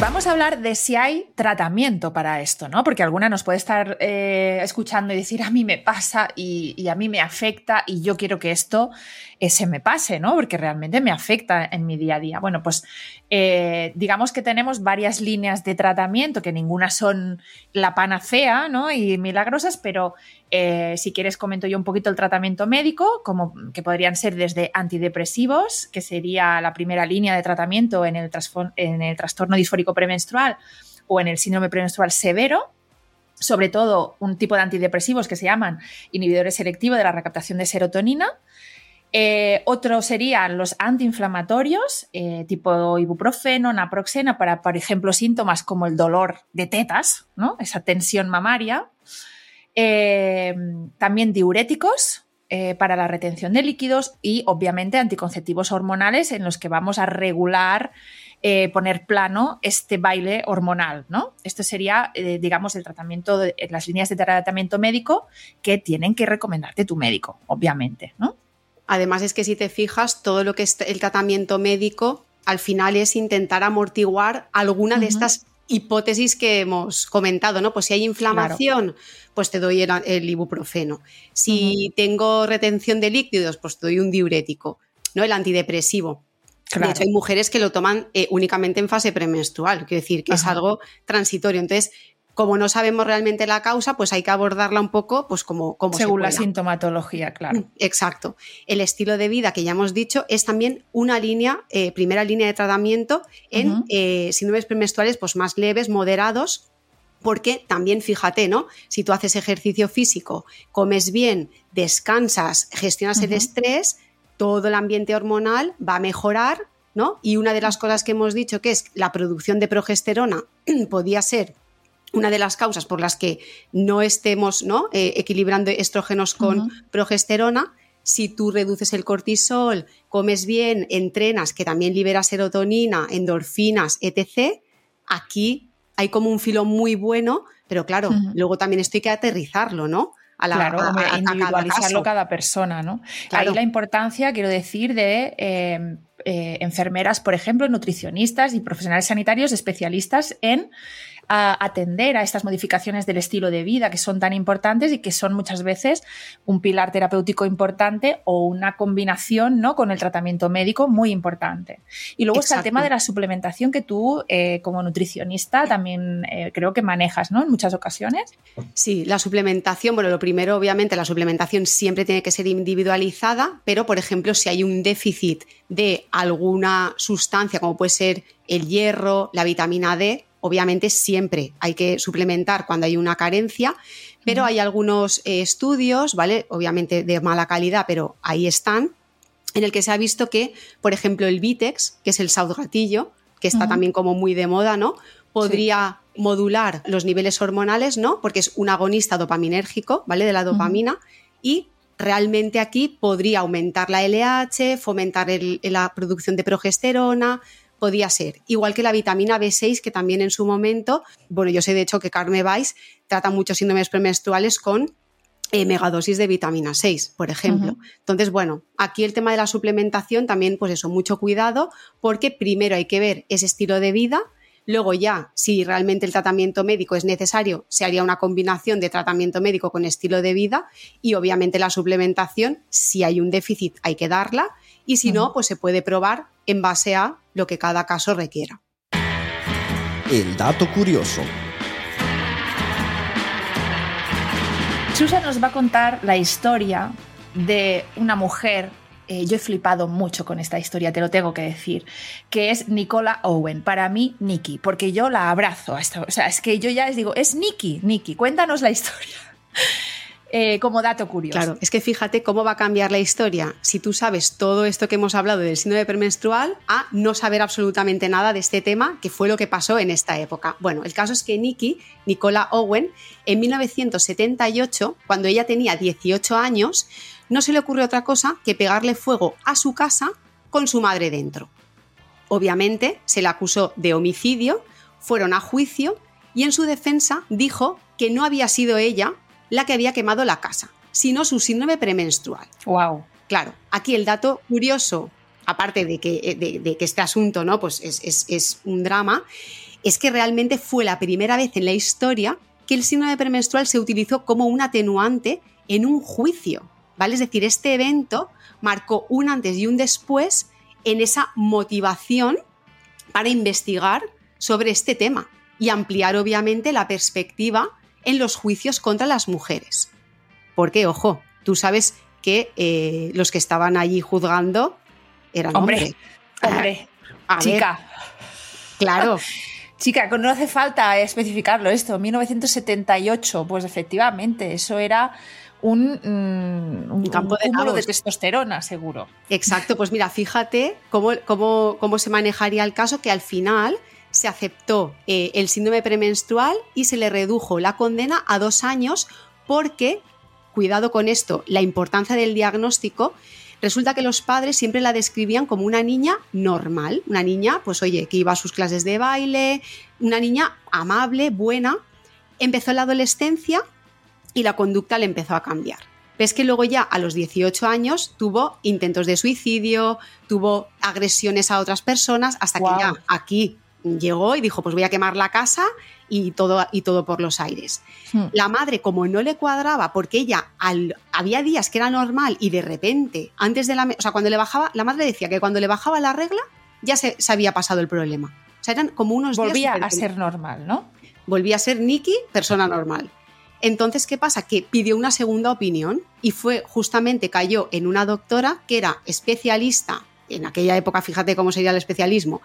Vamos a hablar de si hay tratamiento para esto, ¿no? Porque alguna nos puede estar eh, escuchando y decir, a mí me pasa y, a mí me afecta y yo quiero que esto se me pase, ¿no? Porque realmente me afecta en mi día a día. Bueno, pues eh, digamos que tenemos varias líneas de tratamiento, que ninguna son la panacea, ¿no? Y milagrosas, pero eh, si quieres comento yo un poquito el tratamiento médico, como que podrían ser desde antidepresivos, que sería la primera línea de tratamiento en el, en el trastorno disfórico premenstrual o en el síndrome premenstrual severo, sobre todo un tipo de antidepresivos que se llaman inhibidores selectivos de la recaptación de serotonina. Eh, otro serían los antiinflamatorios, eh, tipo ibuprofeno, naproxeno, para, por ejemplo, síntomas como el dolor de tetas, ¿no? esa tensión mamaria. Eh, también diuréticos para la retención de líquidos y, obviamente, anticonceptivos hormonales en los que vamos a regular, poner plano este baile hormonal. ¿no? Esto sería, digamos, el tratamiento, de, las líneas de tratamiento médico que tienen que recomendarte tu médico, obviamente. ¿no? Además es que si te fijas, todo lo que es el tratamiento médico al final es intentar amortiguar alguna de estas hipótesis que hemos comentado, ¿no? Pues si hay inflamación, pues te doy el, ibuprofeno. Si tengo retención de líquidos, pues te doy un diurético, ¿no? El antidepresivo. De hecho, hay mujeres que lo toman eh, únicamente en fase premenstrual, quiero decir que es algo transitorio. Entonces, como no sabemos realmente la causa, pues hay que abordarla un poco pues como, como según la sintomatología, claro. Mm, exacto. El estilo de vida que ya hemos dicho es también una línea, eh, primera línea de tratamiento en eh, síndromes premenstruales pues más leves, moderados, porque también fíjate, ¿no? Si tú haces ejercicio físico, comes bien, descansas, gestionas el estrés, todo el ambiente hormonal va a mejorar, ¿no? Y una de las cosas que hemos dicho que es la producción de progesterona podía ser una de las causas por las que no estemos ¿no? Eh, equilibrando estrógenos con progesterona, si tú reduces el cortisol, comes bien, entrenas, que también libera serotonina, endorfinas, etc., aquí hay como un filo muy bueno, pero claro, luego también esto hay que aterrizarlo, ¿no? A la, claro, a, individualizarlo cada, persona, ¿no? Ahí la importancia, quiero decir, de eh, eh, enfermeras, por ejemplo, nutricionistas y profesionales sanitarios especialistas en a atender a estas modificaciones del estilo de vida que son tan importantes y que son muchas veces un pilar terapéutico importante o una combinación ¿no? con el tratamiento médico muy importante. Y luego está el tema de la suplementación que tú, eh, como nutricionista, también eh, creo que manejas ¿no? en muchas ocasiones. Sí, la suplementación, bueno, lo primero, obviamente, la suplementación siempre tiene que ser individualizada, pero, por ejemplo, si hay un déficit de alguna sustancia, como puede ser el hierro, la vitamina D, Obviamente siempre hay que suplementar cuando hay una carencia, pero hay algunos eh, estudios, ¿vale? Obviamente de mala calidad, pero ahí están, en el que se ha visto que, por ejemplo, el Vitex, que es el gatillo, que está también como muy de moda, ¿no? Podría modular los niveles hormonales, ¿no? Porque es un agonista dopaminérgico, ¿vale? De la dopamina y realmente aquí podría aumentar la LH, fomentar la producción de progesterona, podía ser. Igual que la vitamina B6, que también en su momento, bueno, yo sé de hecho que Carme Weiss trata muchos síndromes premenstruales con eh, megadosis de vitamina 6, por ejemplo. Entonces, bueno, aquí el tema de la suplementación también, pues eso, mucho cuidado, porque primero hay que ver ese estilo de vida. Luego ya, si realmente el tratamiento médico es necesario, se haría una combinación de tratamiento médico con estilo de vida y obviamente la suplementación, si hay un déficit, hay que darla y si no, pues se puede probar en base a lo que cada caso requiera. El dato curioso. Susan nos va a contar la historia de una mujer eh, yo he flipado mucho con esta historia, te lo tengo que decir, que es Nicola Owen. Para mí, Nikki, porque yo la abrazo. o sea, es que yo ya les digo, es Nikki, Nikki, cuéntanos la historia. Eh, como dato curioso. Claro, es que fíjate cómo va a cambiar la historia si tú sabes todo esto que hemos hablado del síndrome premenstrual a no saber absolutamente nada de este tema, que fue lo que pasó en esta época. Bueno, el caso es que Nikki, Nicola Owen, en 1978, cuando ella tenía 18 años, no se le ocurrió otra cosa que pegarle fuego a su casa con su madre dentro. Obviamente se le acusó de homicidio, fueron a juicio y en su defensa dijo que no había sido ella la que había quemado la casa, sino su síndrome premenstrual. Wow. Claro, aquí el dato curioso, aparte de que, eh, de, que este asunto ¿no? pues es, un drama, es que realmente fue la primera vez en la historia que el síndrome premenstrual se utilizó como un atenuante en un juicio. ¿vale? Es decir, este evento marcó un antes y un después en esa motivación para investigar sobre este tema y ampliar obviamente la perspectiva en los juicios contra las mujeres. Porque, ojo, tú sabes que eh, los que estaban allí juzgando eran hombre, hombres. Hombre, chica. claro. Chica, no hace falta especificarlo esto. 1978, pues efectivamente, eso era un, mm, un, campo de cúmulo de testosterona, seguro. Exacto, pues mira, fíjate cómo, cómo- cómo se manejaría el caso que al final se aceptó eh, el síndrome premenstrual y se le redujo la condena a dos años porque, cuidado con esto, la importancia del diagnóstico, resulta que los padres siempre la describían como una niña normal, una niña, pues oye, que iba a sus clases de baile, una niña amable, buena. Empezó la adolescencia y la conducta le empezó a cambiar. Ves que luego ya a los 18 años tuvo intentos de suicidio, tuvo agresiones a otras personas, hasta que ya aquí llegó y dijo, pues voy a quemar la casa y todo, y todo por los aires. Hmm. La madre, como no le cuadraba, porque ella al- había días que era normal y de repente, antes de la... O sea, cuando le bajaba, la madre decía que cuando le bajaba la regla ya se, se había pasado el problema. O sea, eran como unos días Volvía a ser normal, ¿no? volvía a ser Nikki, persona normal. Entonces, ¿qué pasa? Que pidió una segunda opinión y fue justamente cayó en una doctora que era especialista, en aquella época, fíjate cómo sería el especialismo,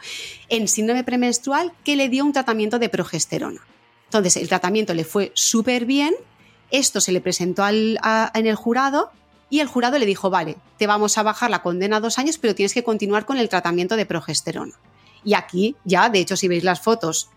en síndrome premenstrual, que le dio un tratamiento de progesterona. Entonces, el tratamiento le fue súper bien, esto se le presentó al- a- en el jurado y el jurado le dijo, vale, te vamos a bajar la condena a dos años, pero tienes que continuar con el tratamiento de progesterona. Y aquí ya, de hecho, si veis las fotos,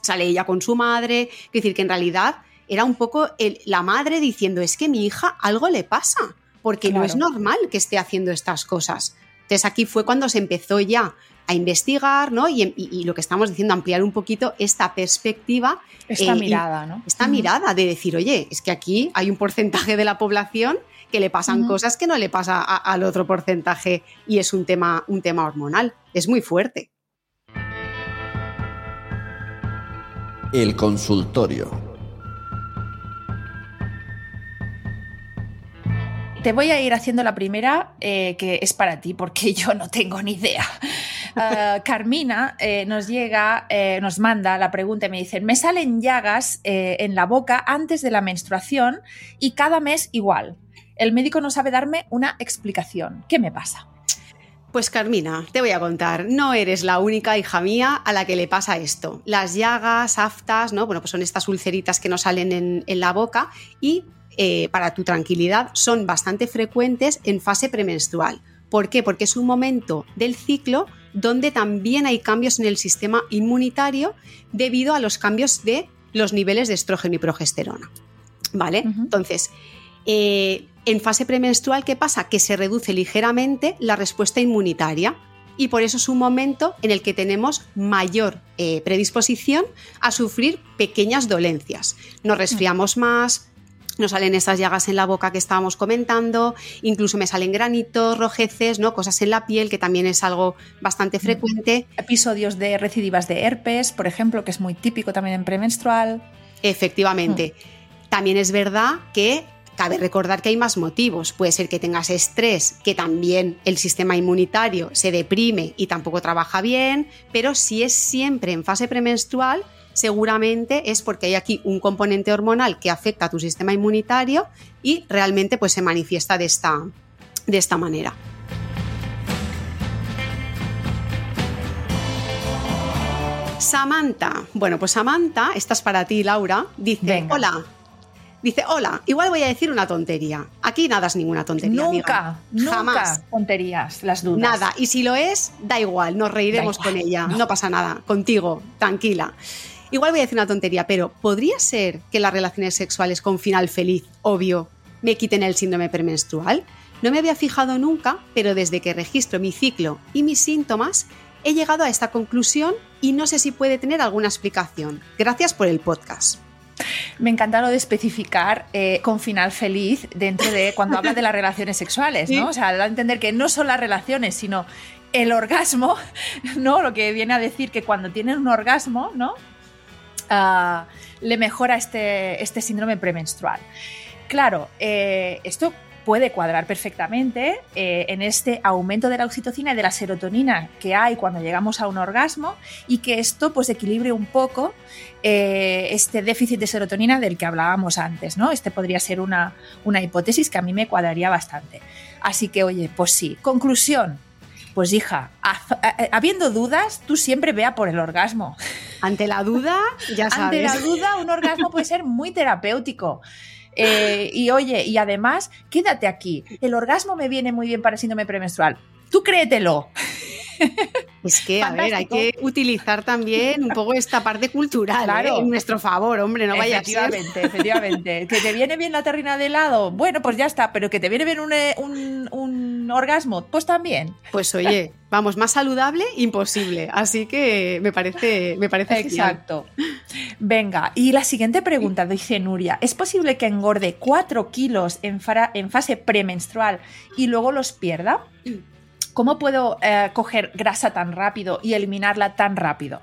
sale ella con su madre, es decir, que en realidad era un poco el- la madre diciendo, es que mi hija algo le pasa, porque no es normal que esté haciendo estas cosas. Entonces aquí fue cuando se empezó ya a investigar, ¿no? Y, y- y lo que estamos diciendo, ampliar un poquito esta perspectiva, Esta Eh, y- mirada, ¿no? esta mirada de decir, oye, es que aquí hay un porcentaje de la población que le pasan cosas que no le pasa a- al otro porcentaje y es un tema, un tema hormonal. Es muy fuerte. El consultorio. Te voy a ir haciendo la primera, eh, que es para ti, porque yo no tengo ni idea. Ah, Carmina eh, nos llega, eh, nos manda la pregunta y me dice, me salen llagas en la boca antes de la menstruación y cada mes igual. El médico no sabe darme una explicación. ¿Qué me pasa? Pues Carmina, te voy a contar, no eres la única hija mía a la que le pasa esto. Las llagas, aftas, ¿no? Bueno, pues son estas ulceritas que nos salen en, en la boca y eh, para tu tranquilidad son bastante frecuentes en fase premenstrual. ¿Por qué? Porque es un momento del ciclo donde también hay cambios en el sistema inmunitario debido a los cambios de los niveles de estrógeno y progesterona. ¿Vale? Entonces, eh, en fase premenstrual, ¿qué pasa? Que se reduce ligeramente la respuesta inmunitaria y por eso es un momento en el que tenemos mayor eh, predisposición a sufrir pequeñas dolencias. Nos resfriamos más, nos salen esas llagas en la boca que estábamos comentando, incluso me salen granitos, rojeces, ¿no? cosas en la piel, que también es algo bastante frecuente. Episodios de recidivas de herpes, por ejemplo, que es muy típico también en premenstrual. Efectivamente. También es verdad que cabe recordar que hay más motivos. Puede ser que tengas estrés, que también el sistema inmunitario se deprime y tampoco trabaja bien, pero si es siempre en fase premenstrual, seguramente es porque hay aquí un componente hormonal que afecta a tu sistema inmunitario y realmente pues se manifiesta de esta, de esta manera. Samantha, bueno, pues Samantha, esta es para ti, Laura, dice, Venga. hola. Dice, hola, igual voy a decir una tontería. Aquí nada es ninguna tontería. nunca, nunca Jamás. tonterías, las dudas. Nada. Y si lo es, da igual, nos reiremos igual, con ella. no. No. pasa nada. Contigo, tranquila. Igual voy a decir una tontería, pero ¿podría ser que las relaciones sexuales con final feliz, obvio, me quiten el síndrome premenstrual? No me había fijado nunca, pero desde que registro mi ciclo y mis síntomas, he llegado a esta conclusión y no sé si puede tener alguna explicación. Gracias por el podcast. Me encanta lo de especificar eh, con final feliz dentro de cuando habla de las relaciones sexuales, ¿no? O sea, da a entender que no son las relaciones, sino el orgasmo, ¿no? Lo que viene a decir que cuando tienen un orgasmo, ¿no? Ah, le mejora este, este síndrome premenstrual. Claro, eh, esto puede cuadrar perfectamente eh, en este aumento de la oxitocina y de la serotonina que hay cuando llegamos a un orgasmo y que esto pues equilibre un poco eh, este déficit de serotonina del que hablábamos antes, ¿no? Este podría ser una, una hipótesis que a mí me cuadraría bastante. Así que, oye, pues sí. Conclusión. Pues hija, a- habiendo dudas, tú siempre vea por el orgasmo. Ante la duda, ya Ante sabes. la duda, un orgasmo puede ser muy terapéutico. Eh, y oye, y además, quédate aquí. El orgasmo me viene muy bien para síndrome premenstrual. Tú créetelo. Es que, a ver, hay que utilizar también un poco esta parte cultural Claro. ¿eh? en nuestro favor, hombre, no vaya a ser. efectivamente, efectivamente. ¿Que te viene bien la terrina de helado? Bueno, pues ya está, pero que te viene bien un, eh, un- un orgasmo, pues también. Pues oye, vamos, más saludable, imposible. Así que me parece, me parece genial. Exacto. Venga, y la siguiente pregunta dice Nuria, ¿es posible que engorde 4 kilos en fase premenstrual y luego los pierda? ¿Cómo puedo eh, coger grasa tan rápido y eliminarla tan rápido?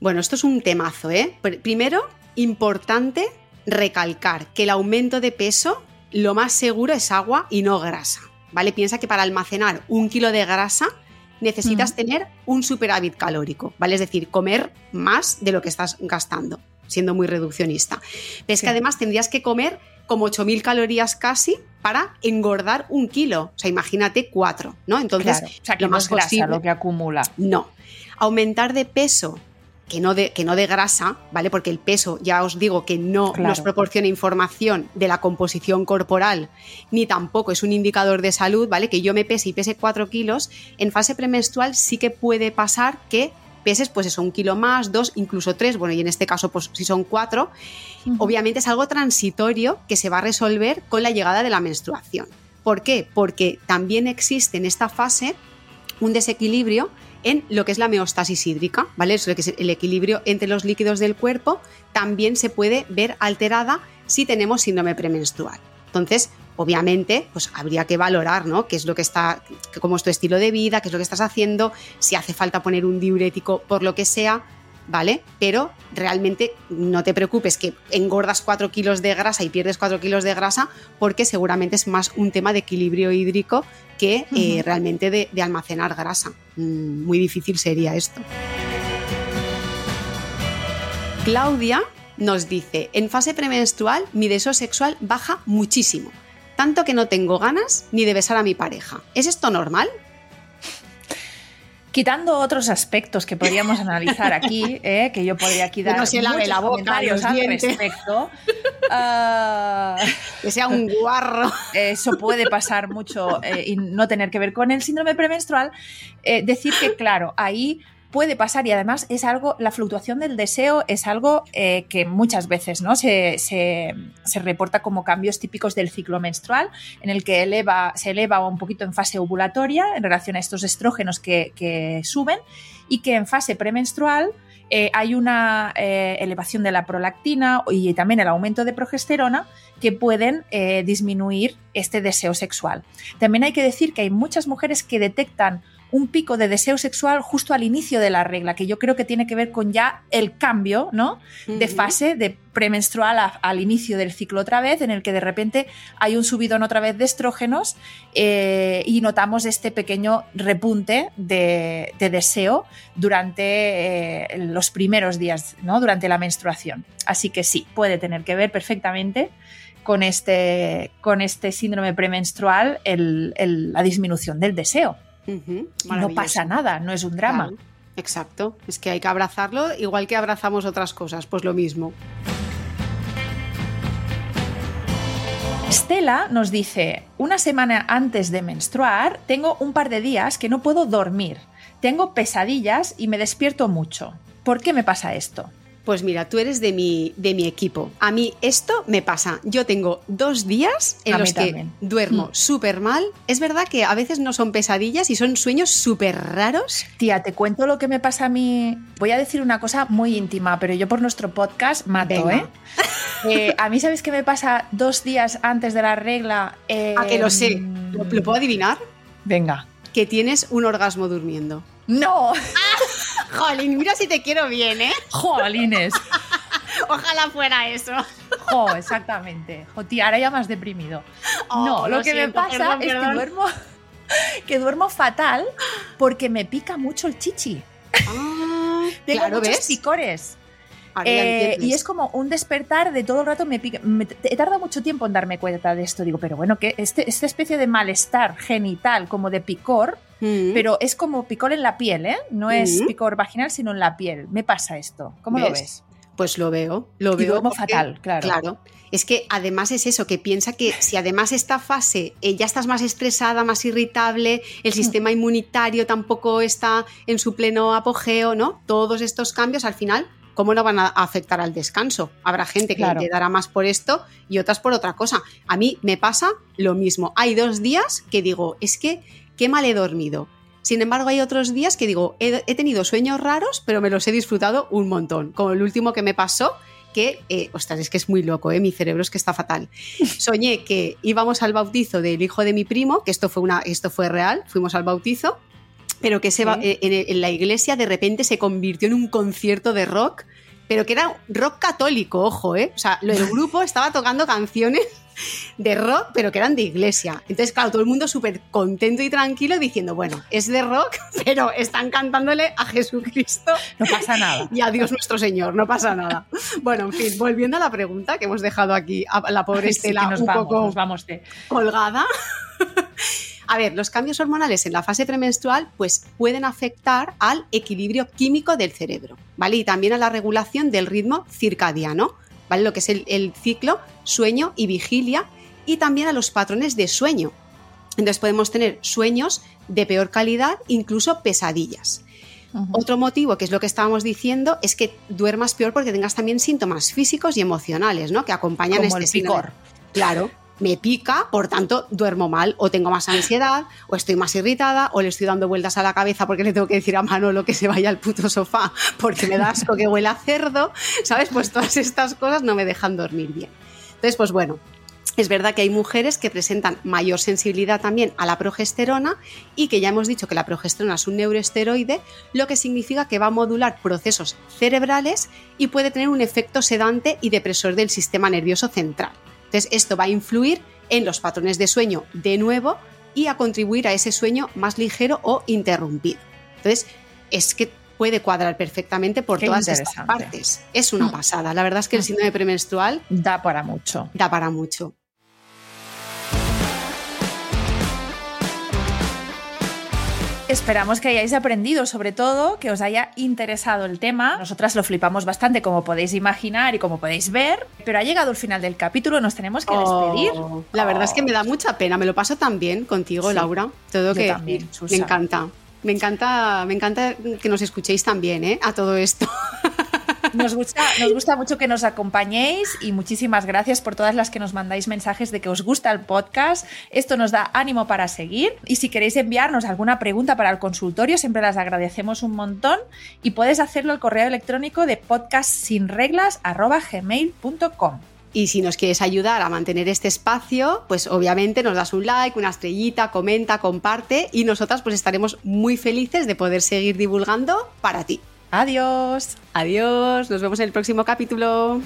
Bueno, esto es un temazo, ¿eh? Pr- Primero, importante recalcar que el aumento de peso, lo más seguro es agua y no grasa, ¿vale? Piensa que para almacenar un kilo de grasa necesitas tener un superávit calórico, ¿vale? Es decir, comer más de lo que estás gastando, siendo muy reduccionista. Pero es Sí. que además tendrías que comer como 8.000 calorías casi para engordar un kilo. O sea, imagínate cuatro, ¿no? Entonces, Claro, o sea, que lo no más grasa posible- lo que acumula. no. Aumentar de peso, que no de, que no de grasa, ¿vale? Porque el peso, ya os digo que no Claro. nos proporciona información de la composición corporal, ni tampoco es un indicador de salud, ¿vale? Que yo me pese y pese 4 kilos, en fase premenstrual sí que puede pasar que peses, pues eso, un kilo más, dos, incluso tres, bueno, y en este caso, pues si son cuatro, obviamente es algo transitorio que se va a resolver con la llegada de la menstruación. ¿Por qué? Porque también existe en esta fase un desequilibrio en lo que es la meostasis hídrica, ¿vale? Es lo que es el equilibrio entre los líquidos del cuerpo también se puede ver alterada si tenemos síndrome premenstrual. Entonces, obviamente, pues habría que valorar, ¿no? Qué es lo que está, cómo es tu estilo de vida, qué es lo que estás haciendo, si hace falta poner un diurético por lo que sea, ¿vale? Pero realmente no te preocupes que engordas 4 kilos de grasa y pierdes 4 kilos de grasa porque seguramente es más un tema de equilibrio hídrico que eh, realmente de, de almacenar grasa. Mm, muy difícil sería esto. Claudia nos dice, en fase premenstrual mi deseo sexual baja muchísimo, tanto que no tengo ganas ni de besar a mi pareja. ¿Es esto normal? Quitando otros aspectos que podríamos analizar aquí, ¿eh? que yo podría aquí dar no se lave muchos la boca, comentarios al dientes. respecto. ah, Que sea un guarro. eso puede pasar mucho eh, y no tener que ver con el síndrome premenstrual, eh, decir que, claro, ahí puede pasar y además es algo, la fluctuación del deseo es algo eh, que muchas veces ¿no? se, se- reporta como cambios típicos del ciclo menstrual, en el que eleva, se eleva un poquito en fase ovulatoria en relación a estos estrógenos que, suben y que en fase premenstrual eh, hay una eh, elevación de la prolactina y también el aumento de progesterona que pueden disminuir este deseo sexual. También hay que decir que hay muchas mujeres que detectan un pico de deseo sexual justo al inicio de la regla, que yo creo que tiene que ver con ya el cambio, ¿no? De fase de premenstrual a- al inicio del ciclo otra vez, en el que de repente hay un subidón otra vez de estrógenos eh, y notamos este pequeño repunte de, de deseo durante eh, los primeros días, ¿no? Durante la menstruación. Así que sí, puede tener que ver perfectamente con este, con este síndrome premenstrual el- el- la disminución del deseo. No pasa nada, no es un drama. Claro, exacto, es que hay que abrazarlo igual que abrazamos otras cosas, pues lo mismo. Estela nos dice, una semana antes de menstruar tengo un par de días que no puedo dormir. Tengo pesadillas y me despierto mucho. ¿Por qué me pasa esto? Pues mira, tú eres de mi, de mi equipo. A mí esto me pasa. Yo tengo dos días en A los que también. duermo Mm. súper mal. Es verdad que a veces no son pesadillas y son sueños súper raros. Tía, te cuento lo que me pasa a mí. Voy a decir una cosa muy íntima, pero yo por nuestro podcast mato, Venga. ¿eh? Eh, A mí, ¿sabes qué me pasa dos días antes de la regla? Eh, A que lo sé. ¿Lo, lo puedo adivinar? Venga. Que tienes un orgasmo durmiendo. ¡No! Jolín, mira si te quiero bien, ¿eh? ¡Jolines! Ojalá fuera eso. ¡Jo! Exactamente. Jo, tía, ahora ya más deprimido. Oh, no, lo, lo que me pasa perdón, es perdón. que duermo, que duermo fatal porque me pica mucho el chichi. Ah, Tengo claro, muchos ¿ves? picores. Eh, y es como un despertar de todo el rato me pica. me- he tardado mucho tiempo en darme cuenta de esto. Digo, pero bueno, que este, esta especie de malestar genital, como de picor, Mm. pero es como picor en la piel, ¿eh? No es Mm. picor vaginal, sino en la piel. Me pasa esto. ¿Cómo lo ¿Ves? Pues lo veo, lo Y veo. porque- fatal, claro. Claro. Es que además es eso, que piensa que si además esta fase eh, ya estás más estresada, más irritable, el sistema inmunitario tampoco está en su pleno apogeo, ¿no? Todos estos cambios al final, ¿cómo no van a afectar al descanso? Habrá gente que Claro. le dará más por esto y otras por otra cosa. A mí me pasa lo mismo. Hay dos días que digo, es que qué mal he dormido. Sin embargo, hay otros días que digo, he, he tenido sueños raros, pero me los he disfrutado un montón. Como el último que me pasó, que, eh, ostras, es que es muy loco, ¿eh? mi cerebro es que está fatal. Soñé que íbamos al bautizo del hijo de mi primo, que esto fue, una, esto fue real, fuimos al bautizo, pero que se eh, en, en la iglesia de repente se convirtió en un concierto de rock, pero que era rock católico, ojo, ¿eh? O sea, el grupo estaba tocando canciones de rock, pero que eran de iglesia. Entonces, claro, todo el mundo súper contento y tranquilo diciendo, bueno, es de rock, pero están cantándole a Jesucristo No pasa nada. y a Dios nuestro Señor, no pasa nada. Bueno, en fin, volviendo a la pregunta que hemos dejado aquí a la pobre Sí, Estela nos un vamos, poco nos vamos de. colgada. A ver, los cambios hormonales en la fase premenstrual pues pueden afectar al equilibrio químico del cerebro, ¿vale? Y también a la regulación del ritmo circadiano, ¿vale? Lo que es el, el ciclo sueño y vigilia y también a los patrones de sueño. Entonces podemos tener sueños de peor calidad, incluso pesadillas. Otro motivo, que es lo que estábamos diciendo, es que duermas peor porque tengas también síntomas físicos y emocionales, ¿no? Que acompañan Como este el síndrome. picor. Claro, me pica, por tanto duermo mal, o tengo más ansiedad, o estoy más irritada, o le estoy dando vueltas a la cabeza porque le tengo que decir a Manolo que se vaya al puto sofá porque me da asco que huela a cerdo, ¿sabes? Pues todas estas cosas no me dejan dormir bien. Entonces, pues bueno, es verdad que hay mujeres que presentan mayor sensibilidad también a la progesterona y que ya hemos dicho que la progesterona es un neuroesteroide, lo que significa que va a modular procesos cerebrales y puede tener un efecto sedante y depresor del sistema nervioso central. Entonces, esto va a influir en los patrones de sueño de nuevo y a contribuir a ese sueño más ligero o interrumpido. Entonces, es que puede cuadrar perfectamente por Qué todas estas partes. Es una Mm. pasada. La verdad es que el Mm. síndrome premenstrual Da para mucho. da para mucho. Esperamos que hayáis aprendido, sobre todo, que os haya interesado el tema. Nosotras lo flipamos bastante, como podéis imaginar y como podéis ver, pero ha llegado el final del capítulo, nos tenemos que despedir. Oh, la verdad es que me da mucha pena. Me lo paso tan bien contigo, Sí. Laura. Todo que también, me encanta. Me encanta, me encanta que nos escuchéis también, ¿eh? A todo esto. Nos gusta, nos gusta mucho que nos acompañéis y muchísimas gracias por todas las que nos mandáis mensajes de que os gusta el podcast. Esto nos da ánimo para seguir. Y si queréis enviarnos alguna pregunta para el consultorio, siempre las agradecemos un montón. Y puedes hacerlo al correo electrónico de podcastsinreglas.gmail.com. Y si nos quieres ayudar a mantener este espacio, pues obviamente nos das un like, una estrellita, comenta, comparte y nosotras pues estaremos muy felices de poder seguir divulgando para ti. Adiós. Adiós, nos vemos en el próximo capítulo.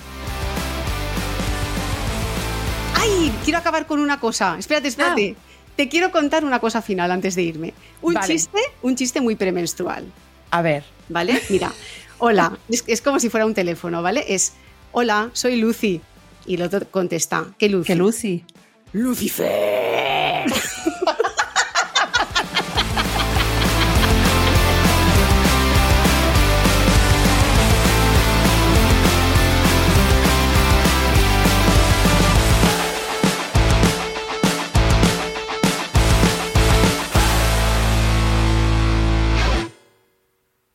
¡Ay! Quiero acabar con una cosa. Espérate, espérate. Te quiero contar una cosa final antes de irme. Un Vale. chiste, un chiste muy premenstrual. A ver. ¿Vale? Mira, hola, es, es como si fuera un teléfono, ¿vale? Es, hola, soy Lucy. Y el otro contesta, ¿qué Lucy? Que Lucy. Lucifer.